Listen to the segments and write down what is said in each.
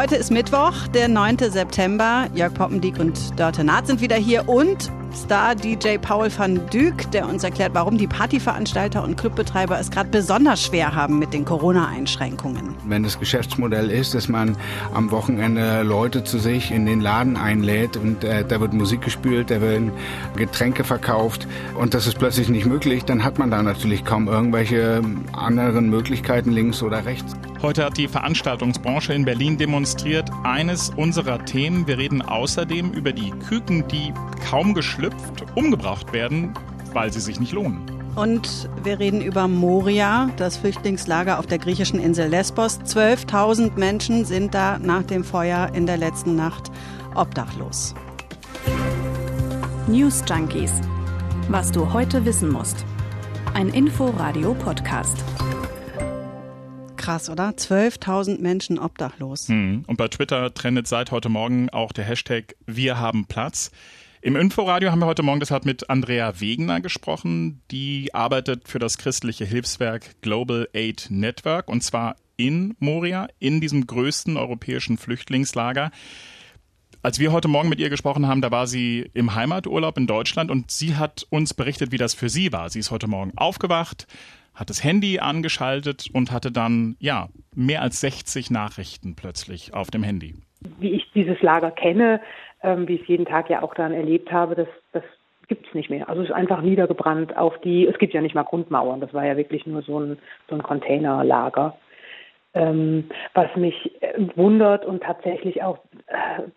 Heute ist Mittwoch, der 9. September. Jörg Poppendiek und Dörte Naht sind wieder hier und Star-DJ Paul van Dyk, der uns erklärt, warum die Partyveranstalter und Clubbetreiber es gerade besonders schwer haben mit den Corona-Einschränkungen. Wenn das Geschäftsmodell ist, dass man am Wochenende Leute zu sich in den Laden einlädt und äh, da wird Musik gespielt, da werden Getränke verkauft und das ist plötzlich nicht möglich, dann hat man da natürlich kaum irgendwelche anderen Möglichkeiten links oder rechts. Heute hat die Veranstaltungsbranche in Berlin demonstriert. Eines unserer Themen. Wir reden außerdem über die Küken, die kaum geschlüpft umgebracht werden, weil sie sich nicht lohnen. Und wir reden über Moria, das Flüchtlingslager auf der griechischen Insel Lesbos. 12.000 Menschen sind da nach dem Feuer in der letzten Nacht obdachlos. News Junkies. Was du heute wissen musst. Ein Info-Radio-Podcast krass, oder? 12.000 Menschen obdachlos. Hm. Und bei Twitter trendet seit heute Morgen auch der Hashtag Wir haben Platz. Im Inforadio haben wir heute Morgen deshalb mit Andrea Wegener gesprochen. Die arbeitet für das christliche Hilfswerk Global Aid Network und zwar in Moria, in diesem größten europäischen Flüchtlingslager. Als wir heute Morgen mit ihr gesprochen haben, da war sie im Heimaturlaub in Deutschland und sie hat uns berichtet, wie das für sie war. Sie ist heute Morgen aufgewacht, hat das Handy angeschaltet und hatte dann, ja, mehr als 60 Nachrichten plötzlich auf dem Handy. Wie ich dieses Lager kenne, ähm, wie ich es jeden Tag ja auch dann erlebt habe, das, das gibt es nicht mehr. Also es ist einfach niedergebrannt auf die, es gibt ja nicht mal Grundmauern, das war ja wirklich nur so ein, so ein Containerlager. Ähm, was mich wundert und tatsächlich auch äh,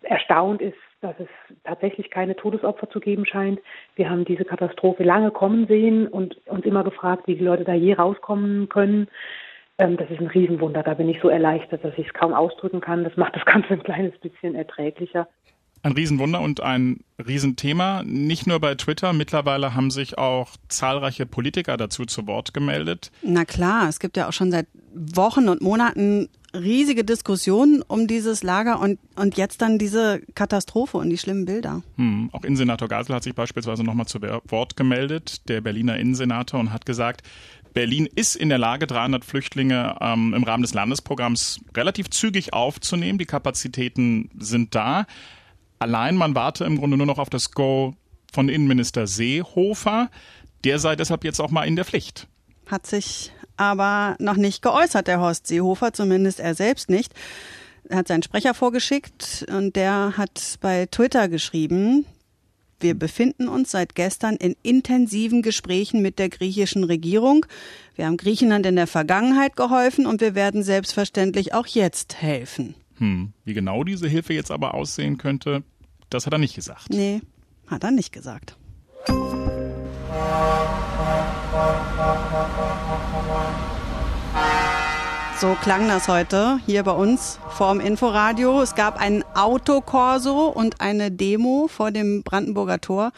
erstaunt ist, dass es tatsächlich keine Todesopfer zu geben scheint. Wir haben diese Katastrophe lange kommen sehen und uns immer gefragt, wie die Leute da je rauskommen können. Ähm, das ist ein Riesenwunder. Da bin ich so erleichtert, dass ich es kaum ausdrücken kann. Das macht das Ganze ein kleines bisschen erträglicher. Ein Riesenwunder und ein Riesenthema. Nicht nur bei Twitter, mittlerweile haben sich auch zahlreiche Politiker dazu zu Wort gemeldet. Na klar, es gibt ja auch schon seit Wochen und Monaten riesige Diskussionen um dieses Lager und, und jetzt dann diese Katastrophe und die schlimmen Bilder. Hm, auch Innensenator Gasel hat sich beispielsweise nochmal zu Wort gemeldet, der Berliner Innensenator, und hat gesagt, Berlin ist in der Lage, 300 Flüchtlinge ähm, im Rahmen des Landesprogramms relativ zügig aufzunehmen. Die Kapazitäten sind da. Allein man warte im Grunde nur noch auf das Go von Innenminister Seehofer. Der sei deshalb jetzt auch mal in der Pflicht. Hat sich aber noch nicht geäußert, der Horst Seehofer, zumindest er selbst nicht. Er hat seinen Sprecher vorgeschickt und der hat bei Twitter geschrieben, wir befinden uns seit gestern in intensiven Gesprächen mit der griechischen Regierung. Wir haben Griechenland in der Vergangenheit geholfen und wir werden selbstverständlich auch jetzt helfen. Hm. Wie genau diese Hilfe jetzt aber aussehen könnte, das hat er nicht gesagt. Nee, hat er nicht gesagt. So klang das heute hier bei uns vorm Inforadio. Es gab ein Autokorso und eine Demo vor dem Brandenburger Tor.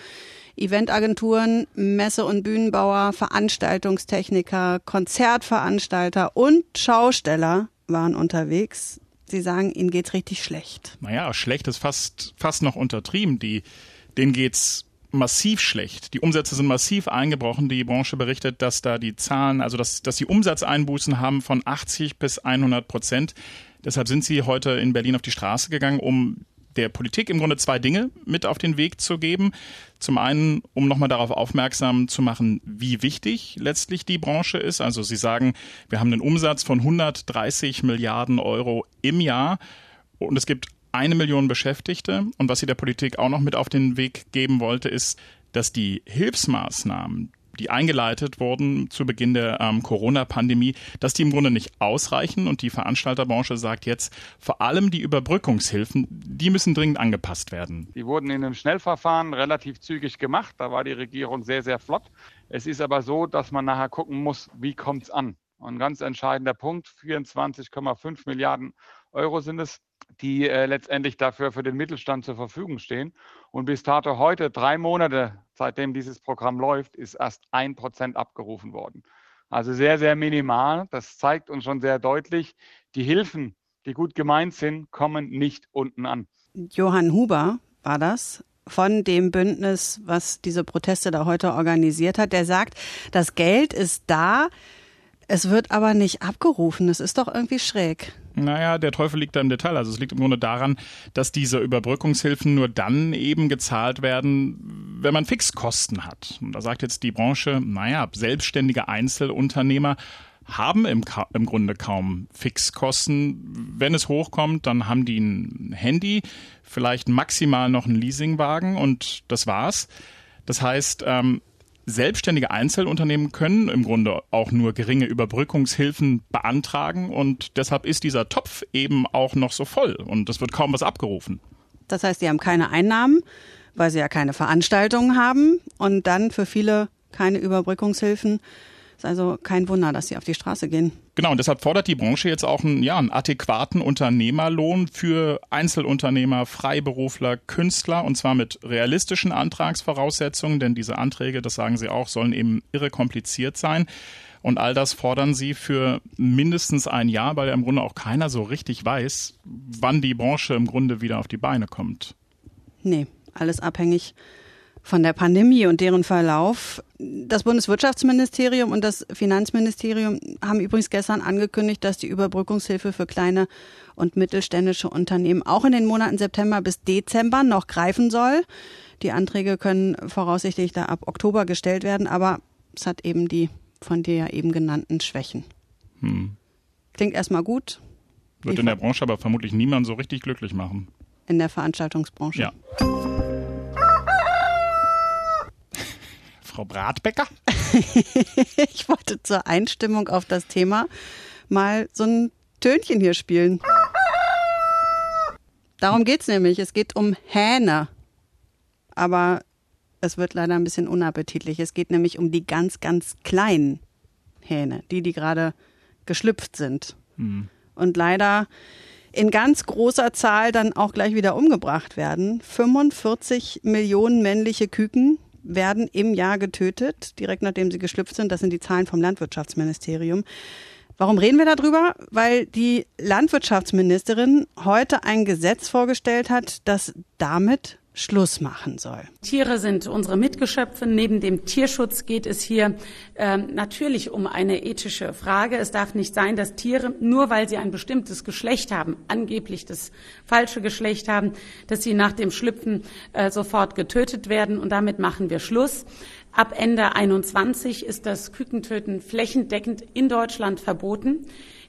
Eventagenturen, Messe- und Bühnenbauer, Veranstaltungstechniker, Konzertveranstalter und Schausteller waren unterwegs. Sie sagen, ihnen geht's richtig schlecht. Naja, schlecht ist fast, fast noch untertrieben. Die, denen geht's massiv schlecht. Die Umsätze sind massiv eingebrochen. Die Branche berichtet, dass da die Zahlen, also dass, dass sie Umsatzeinbußen haben von 80 bis 100 Prozent. Deshalb sind sie heute in Berlin auf die Straße gegangen, um der Politik im Grunde zwei Dinge mit auf den Weg zu geben. Zum einen, um nochmal darauf aufmerksam zu machen, wie wichtig letztlich die Branche ist. Also Sie sagen, wir haben einen Umsatz von 130 Milliarden Euro im Jahr und es gibt eine Million Beschäftigte. Und was sie der Politik auch noch mit auf den Weg geben wollte, ist, dass die Hilfsmaßnahmen, die eingeleitet wurden zu Beginn der ähm, Corona-Pandemie, dass die im Grunde nicht ausreichen. Und die Veranstalterbranche sagt jetzt, vor allem die Überbrückungshilfen, die müssen dringend angepasst werden. Die wurden in einem Schnellverfahren relativ zügig gemacht. Da war die Regierung sehr, sehr flott. Es ist aber so, dass man nachher gucken muss, wie kommt es an. Und ein ganz entscheidender Punkt, 24,5 Milliarden Euro sind es, die äh, letztendlich dafür für den Mittelstand zur Verfügung stehen. Und bis dato heute, drei Monate seitdem dieses Programm läuft, ist erst ein Prozent abgerufen worden. Also sehr, sehr minimal. Das zeigt uns schon sehr deutlich, die Hilfen, die gut gemeint sind, kommen nicht unten an. Johann Huber war das von dem Bündnis, was diese Proteste da heute organisiert hat. Der sagt, das Geld ist da, es wird aber nicht abgerufen. Das ist doch irgendwie schräg. Naja, der Teufel liegt da im Detail. Also es liegt im Grunde daran, dass diese Überbrückungshilfen nur dann eben gezahlt werden, wenn man Fixkosten hat. Und da sagt jetzt die Branche, naja, selbstständige Einzelunternehmer haben im, im Grunde kaum Fixkosten. Wenn es hochkommt, dann haben die ein Handy, vielleicht maximal noch einen Leasingwagen und das war's. Das heißt, ähm, selbstständige Einzelunternehmen können im Grunde auch nur geringe Überbrückungshilfen beantragen und deshalb ist dieser Topf eben auch noch so voll und es wird kaum was abgerufen. Das heißt, die haben keine Einnahmen, weil sie ja keine Veranstaltungen haben und dann für viele keine Überbrückungshilfen ist also kein Wunder, dass sie auf die Straße gehen. Genau, und deshalb fordert die Branche jetzt auch einen, ja, einen adäquaten Unternehmerlohn für Einzelunternehmer, Freiberufler, Künstler und zwar mit realistischen Antragsvoraussetzungen, denn diese Anträge, das sagen sie auch, sollen eben irre kompliziert sein. Und all das fordern sie für mindestens ein Jahr, weil ja im Grunde auch keiner so richtig weiß, wann die Branche im Grunde wieder auf die Beine kommt. Nee, alles abhängig von der Pandemie und deren Verlauf. Das Bundeswirtschaftsministerium und das Finanzministerium haben übrigens gestern angekündigt, dass die Überbrückungshilfe für kleine und mittelständische Unternehmen auch in den Monaten September bis Dezember noch greifen soll. Die Anträge können voraussichtlich da ab Oktober gestellt werden, aber es hat eben die von dir ja eben genannten Schwächen. Hm. Klingt erstmal gut. Wird in der Branche aber vermutlich niemand so richtig glücklich machen. In der Veranstaltungsbranche. Ja. Frau Bratbecker? ich wollte zur Einstimmung auf das Thema mal so ein Tönchen hier spielen. Darum geht's nämlich. Es geht um Hähne. Aber es wird leider ein bisschen unappetitlich. Es geht nämlich um die ganz, ganz kleinen Hähne, die, die gerade geschlüpft sind. Hm. Und leider in ganz großer Zahl dann auch gleich wieder umgebracht werden. 45 Millionen männliche Küken werden im Jahr getötet, direkt nachdem sie geschlüpft sind. Das sind die Zahlen vom Landwirtschaftsministerium. Warum reden wir darüber? Weil die Landwirtschaftsministerin heute ein Gesetz vorgestellt hat, das damit Schluss machen soll. Tiere sind unsere Mitgeschöpfe. Neben dem Tierschutz geht es hier äh, natürlich um eine ethische Frage. Es darf nicht sein, dass Tiere, nur weil sie ein bestimmtes Geschlecht haben, angeblich das falsche Geschlecht haben, dass sie nach dem Schlüpfen äh, sofort getötet werden. Und damit machen wir Schluss. Ab Ende 21 ist das Kükentöten flächendeckend in Deutschland verboten.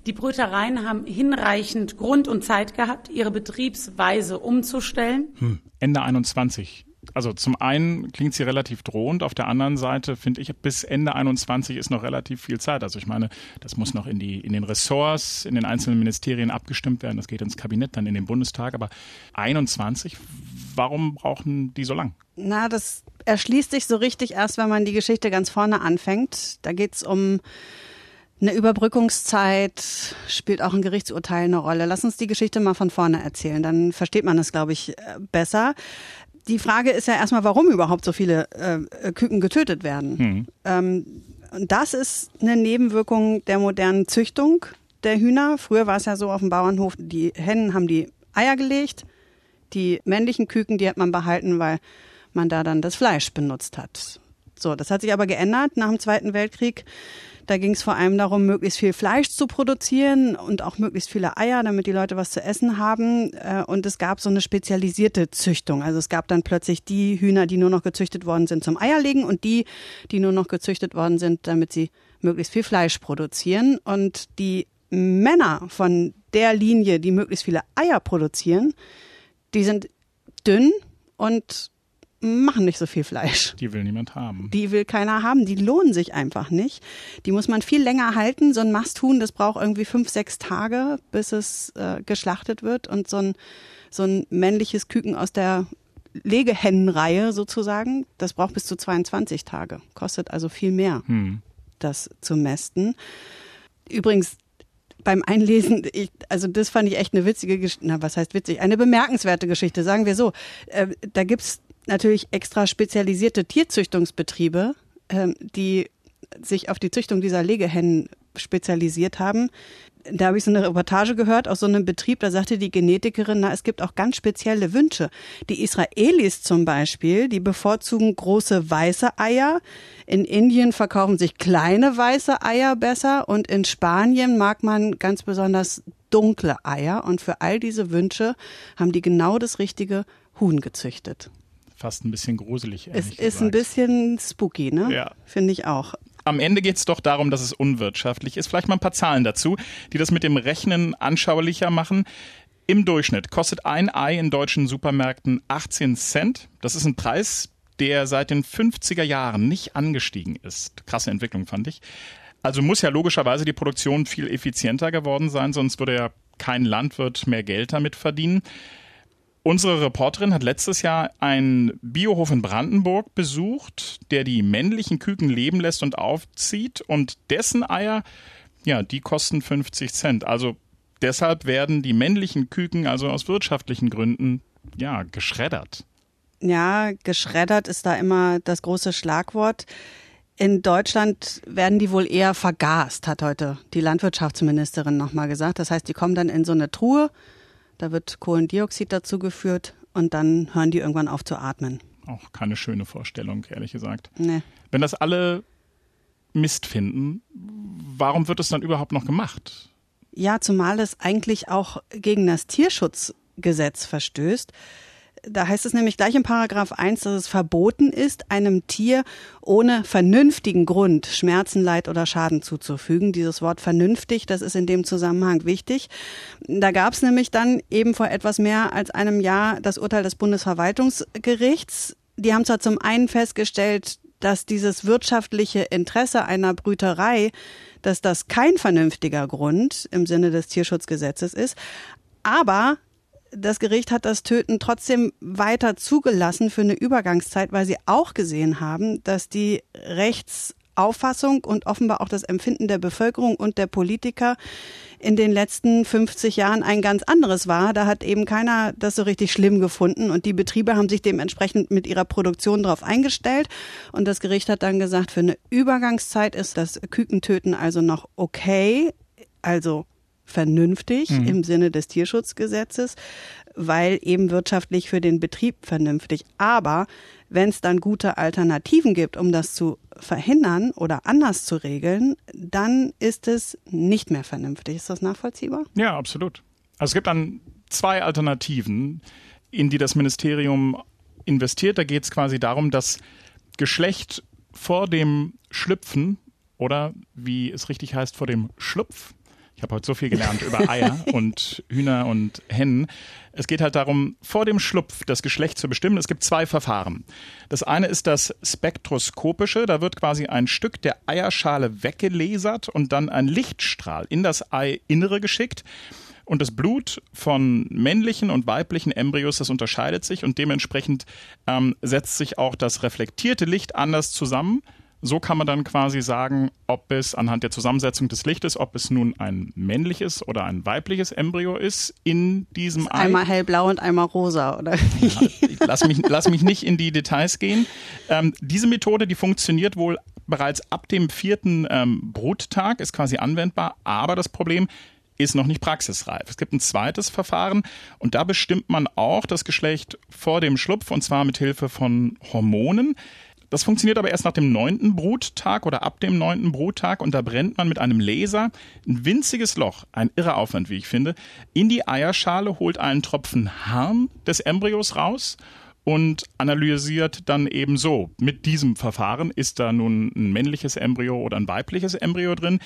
Die Brötereien haben hinreichend Grund und Zeit gehabt, ihre Betriebsweise umzustellen. Hm. Ende 21. Also zum einen klingt sie relativ drohend, auf der anderen Seite finde ich, bis Ende 21 ist noch relativ viel Zeit. Also ich meine, das muss noch in, die, in den Ressorts, in den einzelnen Ministerien abgestimmt werden, das geht ins Kabinett, dann in den Bundestag. Aber 21, warum brauchen die so lang? Na, das erschließt sich so richtig erst, wenn man die Geschichte ganz vorne anfängt. Da geht es um eine Überbrückungszeit spielt auch ein Gerichtsurteil eine Rolle. Lass uns die Geschichte mal von vorne erzählen, dann versteht man es, glaube ich, äh, besser. Die Frage ist ja erstmal, warum überhaupt so viele äh, Küken getötet werden. Hm. Ähm, das ist eine Nebenwirkung der modernen Züchtung der Hühner. Früher war es ja so auf dem Bauernhof, die Hennen haben die Eier gelegt, die männlichen Küken, die hat man behalten, weil man da dann das Fleisch benutzt hat. So, das hat sich aber geändert nach dem Zweiten Weltkrieg. Da ging es vor allem darum, möglichst viel Fleisch zu produzieren und auch möglichst viele Eier, damit die Leute was zu essen haben. Äh, und es gab so eine spezialisierte Züchtung. Also es gab dann plötzlich die Hühner, die nur noch gezüchtet worden sind zum Eierlegen und die, die nur noch gezüchtet worden sind, damit sie möglichst viel Fleisch produzieren. Und die Männer von der Linie, die möglichst viele Eier produzieren, die sind dünn und machen nicht so viel Fleisch. Die will niemand haben. Die will keiner haben. Die lohnen sich einfach nicht. Die muss man viel länger halten. So ein Masthuhn, das braucht irgendwie fünf, sechs Tage, bis es äh, geschlachtet wird. Und so ein, so ein männliches Küken aus der Legehennenreihe sozusagen, das braucht bis zu 22 Tage. Kostet also viel mehr, hm. das zu mästen. Übrigens, beim Einlesen, ich, also das fand ich echt eine witzige Geschichte, na was heißt witzig, eine bemerkenswerte Geschichte, sagen wir so. Äh, da gibt's natürlich extra spezialisierte Tierzüchtungsbetriebe, ähm, die sich auf die Züchtung dieser Legehennen spezialisiert haben. Da habe ich so eine Reportage gehört aus so einem Betrieb, da sagte die Genetikerin, na, es gibt auch ganz spezielle Wünsche. Die Israelis zum Beispiel, die bevorzugen große weiße Eier. In Indien verkaufen sich kleine weiße Eier besser und in Spanien mag man ganz besonders dunkle Eier und für all diese Wünsche haben die genau das richtige Huhn gezüchtet. Fast ein bisschen gruselig. Es ehrlich ist ein gesagt. bisschen spooky, ne? Ja. Finde ich auch. Am Ende geht es doch darum, dass es unwirtschaftlich ist. Vielleicht mal ein paar Zahlen dazu, die das mit dem Rechnen anschaulicher machen. Im Durchschnitt kostet ein Ei in deutschen Supermärkten 18 Cent. Das ist ein Preis, der seit den 50er Jahren nicht angestiegen ist. Krasse Entwicklung, fand ich. Also muss ja logischerweise die Produktion viel effizienter geworden sein, sonst würde ja kein Landwirt mehr Geld damit verdienen. Unsere Reporterin hat letztes Jahr einen Biohof in Brandenburg besucht, der die männlichen Küken leben lässt und aufzieht und dessen Eier, ja, die kosten 50 Cent. Also deshalb werden die männlichen Küken also aus wirtschaftlichen Gründen, ja, geschreddert. Ja, geschreddert ist da immer das große Schlagwort. In Deutschland werden die wohl eher vergast, hat heute die Landwirtschaftsministerin nochmal gesagt. Das heißt, die kommen dann in so eine Truhe, da wird Kohlendioxid dazu geführt und dann hören die irgendwann auf zu atmen. Auch keine schöne Vorstellung, ehrlich gesagt. Nee. Wenn das alle Mist finden, warum wird es dann überhaupt noch gemacht? Ja, zumal es eigentlich auch gegen das Tierschutzgesetz verstößt. Da heißt es nämlich gleich in Paragraph 1, dass es verboten ist, einem Tier ohne vernünftigen Grund Schmerzen, Leid oder Schaden zuzufügen. Dieses Wort vernünftig, das ist in dem Zusammenhang wichtig. Da gab es nämlich dann eben vor etwas mehr als einem Jahr das Urteil des Bundesverwaltungsgerichts. Die haben zwar zum einen festgestellt, dass dieses wirtschaftliche Interesse einer Brüterei, dass das kein vernünftiger Grund im Sinne des Tierschutzgesetzes ist, aber das Gericht hat das Töten trotzdem weiter zugelassen für eine Übergangszeit, weil sie auch gesehen haben, dass die Rechtsauffassung und offenbar auch das Empfinden der Bevölkerung und der Politiker in den letzten 50 Jahren ein ganz anderes war. Da hat eben keiner das so richtig schlimm gefunden und die Betriebe haben sich dementsprechend mit ihrer Produktion darauf eingestellt und das Gericht hat dann gesagt, für eine Übergangszeit ist das Kükentöten also noch okay, also vernünftig Mhm. im Sinne des Tierschutzgesetzes, weil eben wirtschaftlich für den Betrieb vernünftig. Aber wenn es dann gute Alternativen gibt, um das zu verhindern oder anders zu regeln, dann ist es nicht mehr vernünftig. Ist das nachvollziehbar? Ja, absolut. Also es gibt dann zwei Alternativen, in die das Ministerium investiert. Da geht es quasi darum, dass Geschlecht vor dem Schlüpfen oder wie es richtig heißt, vor dem Schlupf. Ich habe heute so viel gelernt über Eier und Hühner und Hennen. Es geht halt darum, vor dem Schlupf das Geschlecht zu bestimmen. Es gibt zwei Verfahren. Das eine ist das spektroskopische. Da wird quasi ein Stück der Eierschale weggelasert und dann ein Lichtstrahl in das Eiinnere geschickt. Und das Blut von männlichen und weiblichen Embryos, das unterscheidet sich und dementsprechend ähm, setzt sich auch das reflektierte Licht anders zusammen. So kann man dann quasi sagen, ob es anhand der Zusammensetzung des Lichtes, ob es nun ein männliches oder ein weibliches Embryo ist in diesem Ei. Einmal hellblau und einmal rosa, oder? Ich lass mich, lass mich nicht in die Details gehen. Ähm, diese Methode, die funktioniert wohl bereits ab dem vierten ähm, Bruttag, ist quasi anwendbar, aber das Problem ist noch nicht praxisreif. Es gibt ein zweites Verfahren und da bestimmt man auch das Geschlecht vor dem Schlupf und zwar mit Hilfe von Hormonen. Das funktioniert aber erst nach dem neunten Bruttag oder ab dem neunten Bruttag und da brennt man mit einem Laser ein winziges Loch, ein irrer Aufwand, wie ich finde, in die Eierschale, holt einen Tropfen Harn des Embryos raus und analysiert dann eben so. Mit diesem Verfahren ist da nun ein männliches Embryo oder ein weibliches Embryo drin.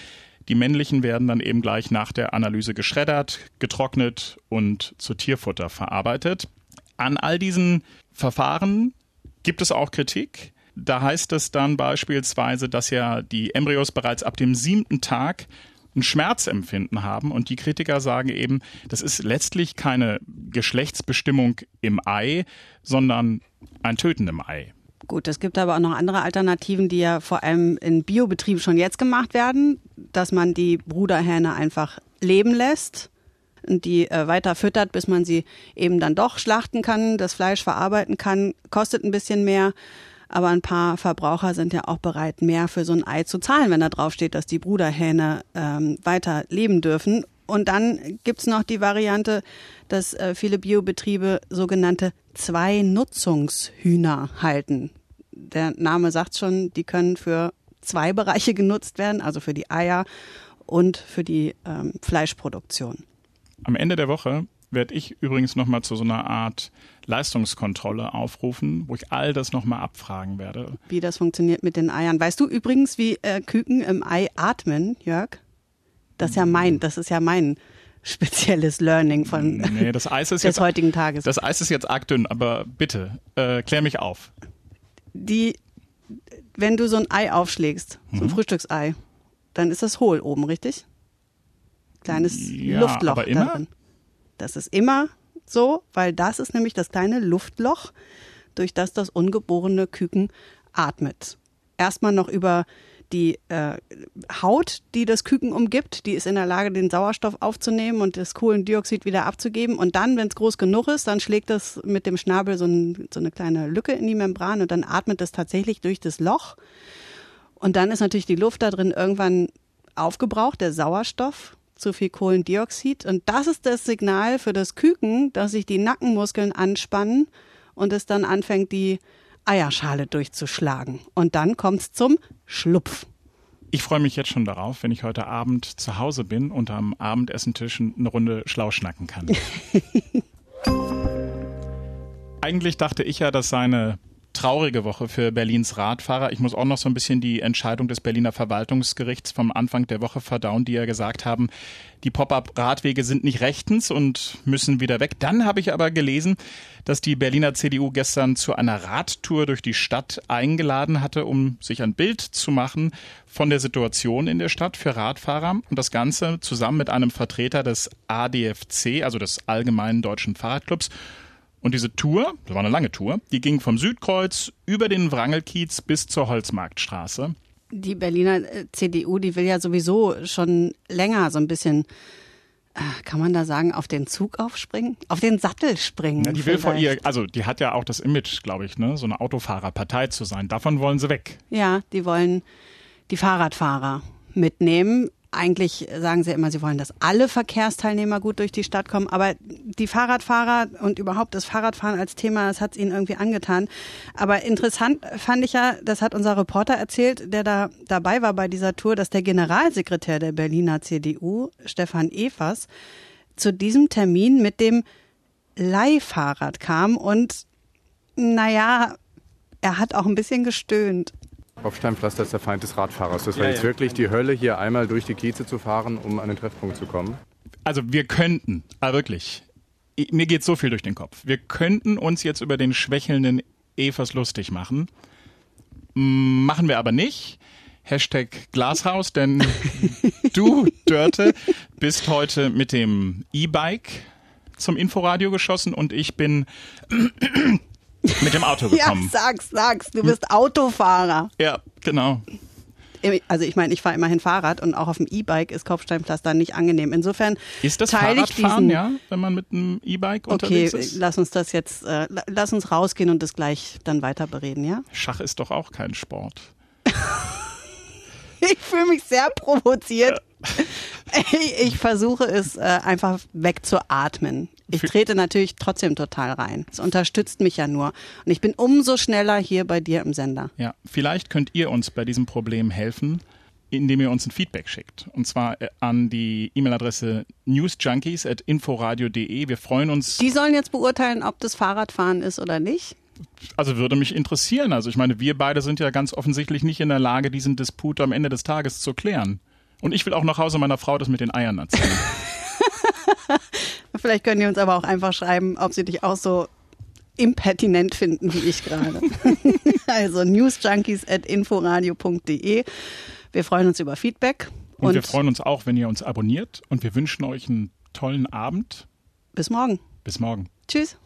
Die männlichen werden dann eben gleich nach der Analyse geschreddert, getrocknet und zu Tierfutter verarbeitet. An all diesen Verfahren gibt es auch Kritik. Da heißt es dann beispielsweise, dass ja die Embryos bereits ab dem siebten Tag ein Schmerzempfinden haben und die Kritiker sagen eben, das ist letztlich keine Geschlechtsbestimmung im Ei, sondern ein Töten im Ei. Gut, es gibt aber auch noch andere Alternativen, die ja vor allem in Biobetrieben schon jetzt gemacht werden, dass man die Bruderhähne einfach leben lässt und die äh, weiter füttert, bis man sie eben dann doch schlachten kann, das Fleisch verarbeiten kann, kostet ein bisschen mehr. Aber ein paar Verbraucher sind ja auch bereit, mehr für so ein Ei zu zahlen, wenn da drauf steht, dass die Bruderhähne ähm, weiter leben dürfen. Und dann gibt's noch die Variante, dass äh, viele Biobetriebe sogenannte Zwei-Nutzungshühner halten. Der Name sagt schon, die können für zwei Bereiche genutzt werden, also für die Eier und für die ähm, Fleischproduktion. Am Ende der Woche werde ich übrigens nochmal zu so einer Art Leistungskontrolle aufrufen, wo ich all das nochmal abfragen werde. Wie das funktioniert mit den Eiern. Weißt du übrigens, wie äh, Küken im Ei atmen, Jörg? Das ist ja mein, das ist ja mein spezielles Learning von nee, das Eis ist des jetzt, heutigen Tages. Das Eis ist jetzt arg dünn, aber bitte, äh, klär mich auf. Die, wenn du so ein Ei aufschlägst, so ein Mhm. Frühstücksei, dann ist das hohl oben, richtig? Kleines Ja, Luftloch aber immer? darin. Das ist immer so, weil das ist nämlich das kleine Luftloch, durch das das ungeborene Küken atmet. Erstmal noch über die äh, Haut, die das Küken umgibt, die ist in der Lage, den Sauerstoff aufzunehmen und das Kohlendioxid wieder abzugeben. Und dann, wenn es groß genug ist, dann schlägt das mit dem Schnabel so, ein, so eine kleine Lücke in die Membran und dann atmet es tatsächlich durch das Loch. Und dann ist natürlich die Luft da drin irgendwann aufgebraucht, der Sauerstoff, zu viel Kohlendioxid. Und das ist das Signal für das Küken, dass sich die Nackenmuskeln anspannen und es dann anfängt, die Eierschale durchzuschlagen. Und dann kommt's zum Schlupf. Ich freue mich jetzt schon darauf, wenn ich heute Abend zu Hause bin und am Abendessentisch eine Runde schlau schnacken kann. Eigentlich dachte ich ja, dass seine traurige Woche für Berlins Radfahrer. Ich muss auch noch so ein bisschen die Entscheidung des Berliner Verwaltungsgerichts vom Anfang der Woche verdauen, die ja gesagt haben, die Pop-up-Radwege sind nicht rechtens und müssen wieder weg. Dann habe ich aber gelesen, dass die Berliner CDU gestern zu einer Radtour durch die Stadt eingeladen hatte, um sich ein Bild zu machen von der Situation in der Stadt für Radfahrer und das Ganze zusammen mit einem Vertreter des ADFC, also des Allgemeinen Deutschen Fahrradclubs. Und diese Tour, das war eine lange Tour, die ging vom Südkreuz über den Wrangelkiez bis zur Holzmarktstraße. Die Berliner äh, CDU, die will ja sowieso schon länger so ein bisschen, äh, kann man da sagen, auf den Zug aufspringen? Auf den Sattel springen. Ja, die will vielleicht. ihr, also die hat ja auch das Image, glaube ich, ne, so eine Autofahrerpartei zu sein. Davon wollen sie weg. Ja, die wollen die Fahrradfahrer mitnehmen. Eigentlich sagen sie immer, sie wollen, dass alle Verkehrsteilnehmer gut durch die Stadt kommen. Aber die Fahrradfahrer und überhaupt das Fahrradfahren als Thema, das hat es ihnen irgendwie angetan. Aber interessant fand ich ja, das hat unser Reporter erzählt, der da dabei war bei dieser Tour, dass der Generalsekretär der Berliner CDU, Stefan Evers, zu diesem Termin mit dem Leihfahrrad kam und naja, er hat auch ein bisschen gestöhnt. Kopfsteinpflaster ist der Feind des Radfahrers. Das war jetzt wirklich die Hölle, hier einmal durch die Kieze zu fahren, um an den Treffpunkt zu kommen. Also wir könnten, aber wirklich, ich- mir geht so viel durch den Kopf. Wir könnten uns jetzt über den schwächelnden Evers lustig machen. Machen wir aber nicht. Hashtag Glashaus, denn du, Dörte, bist heute mit dem E-Bike zum Inforadio geschossen und ich bin mit dem Auto Ja, gekommen. sag's, sag's, du bist Autofahrer. Ja, genau. Also ich meine, ich fahre immerhin Fahrrad und auch auf dem E-Bike ist Kopfsteinpflaster nicht angenehm. Insofern Ist das teile ich Fahrradfahren, diesen. ja, wenn man mit einem E-Bike Okay, unterwegs ist? lass uns das jetzt, äh, la- lass uns rausgehen und das gleich dann weiter bereden, ja? Schach ist doch auch kein Sport. Ich fühle mich sehr provoziert. Ich versuche es äh, einfach wegzuatmen. Ich trete natürlich trotzdem total rein. Es unterstützt mich ja nur. Und ich bin umso schneller hier bei dir im Sender. Ja, vielleicht könnt ihr uns bei diesem Problem helfen, indem ihr uns ein Feedback schickt. Und zwar äh, an die E-Mail-Adresse newsjunkies.inforadio.de. Wir freuen uns, Die sollen jetzt beurteilen, ob das Fahrradfahren ist oder nicht. also würde mich interessieren. Also ich meine, wir beide sind ja ganz offensichtlich nicht in der Lage, diesen Disput am Ende des Tages zu klären. Und ich will auch nach Hause meiner Frau das mit den Eiern erzählen. Vielleicht können die uns aber auch einfach schreiben, ob sie dich auch so impertinent finden wie ich gerade. also newsjunkies.inforadio.de. Wir freuen uns über Feedback Und, und, wir freuen uns auch, wenn ihr uns abonniert. Und wir wünschen euch einen tollen Abend. bis morgen. Bis morgen. Tschüss.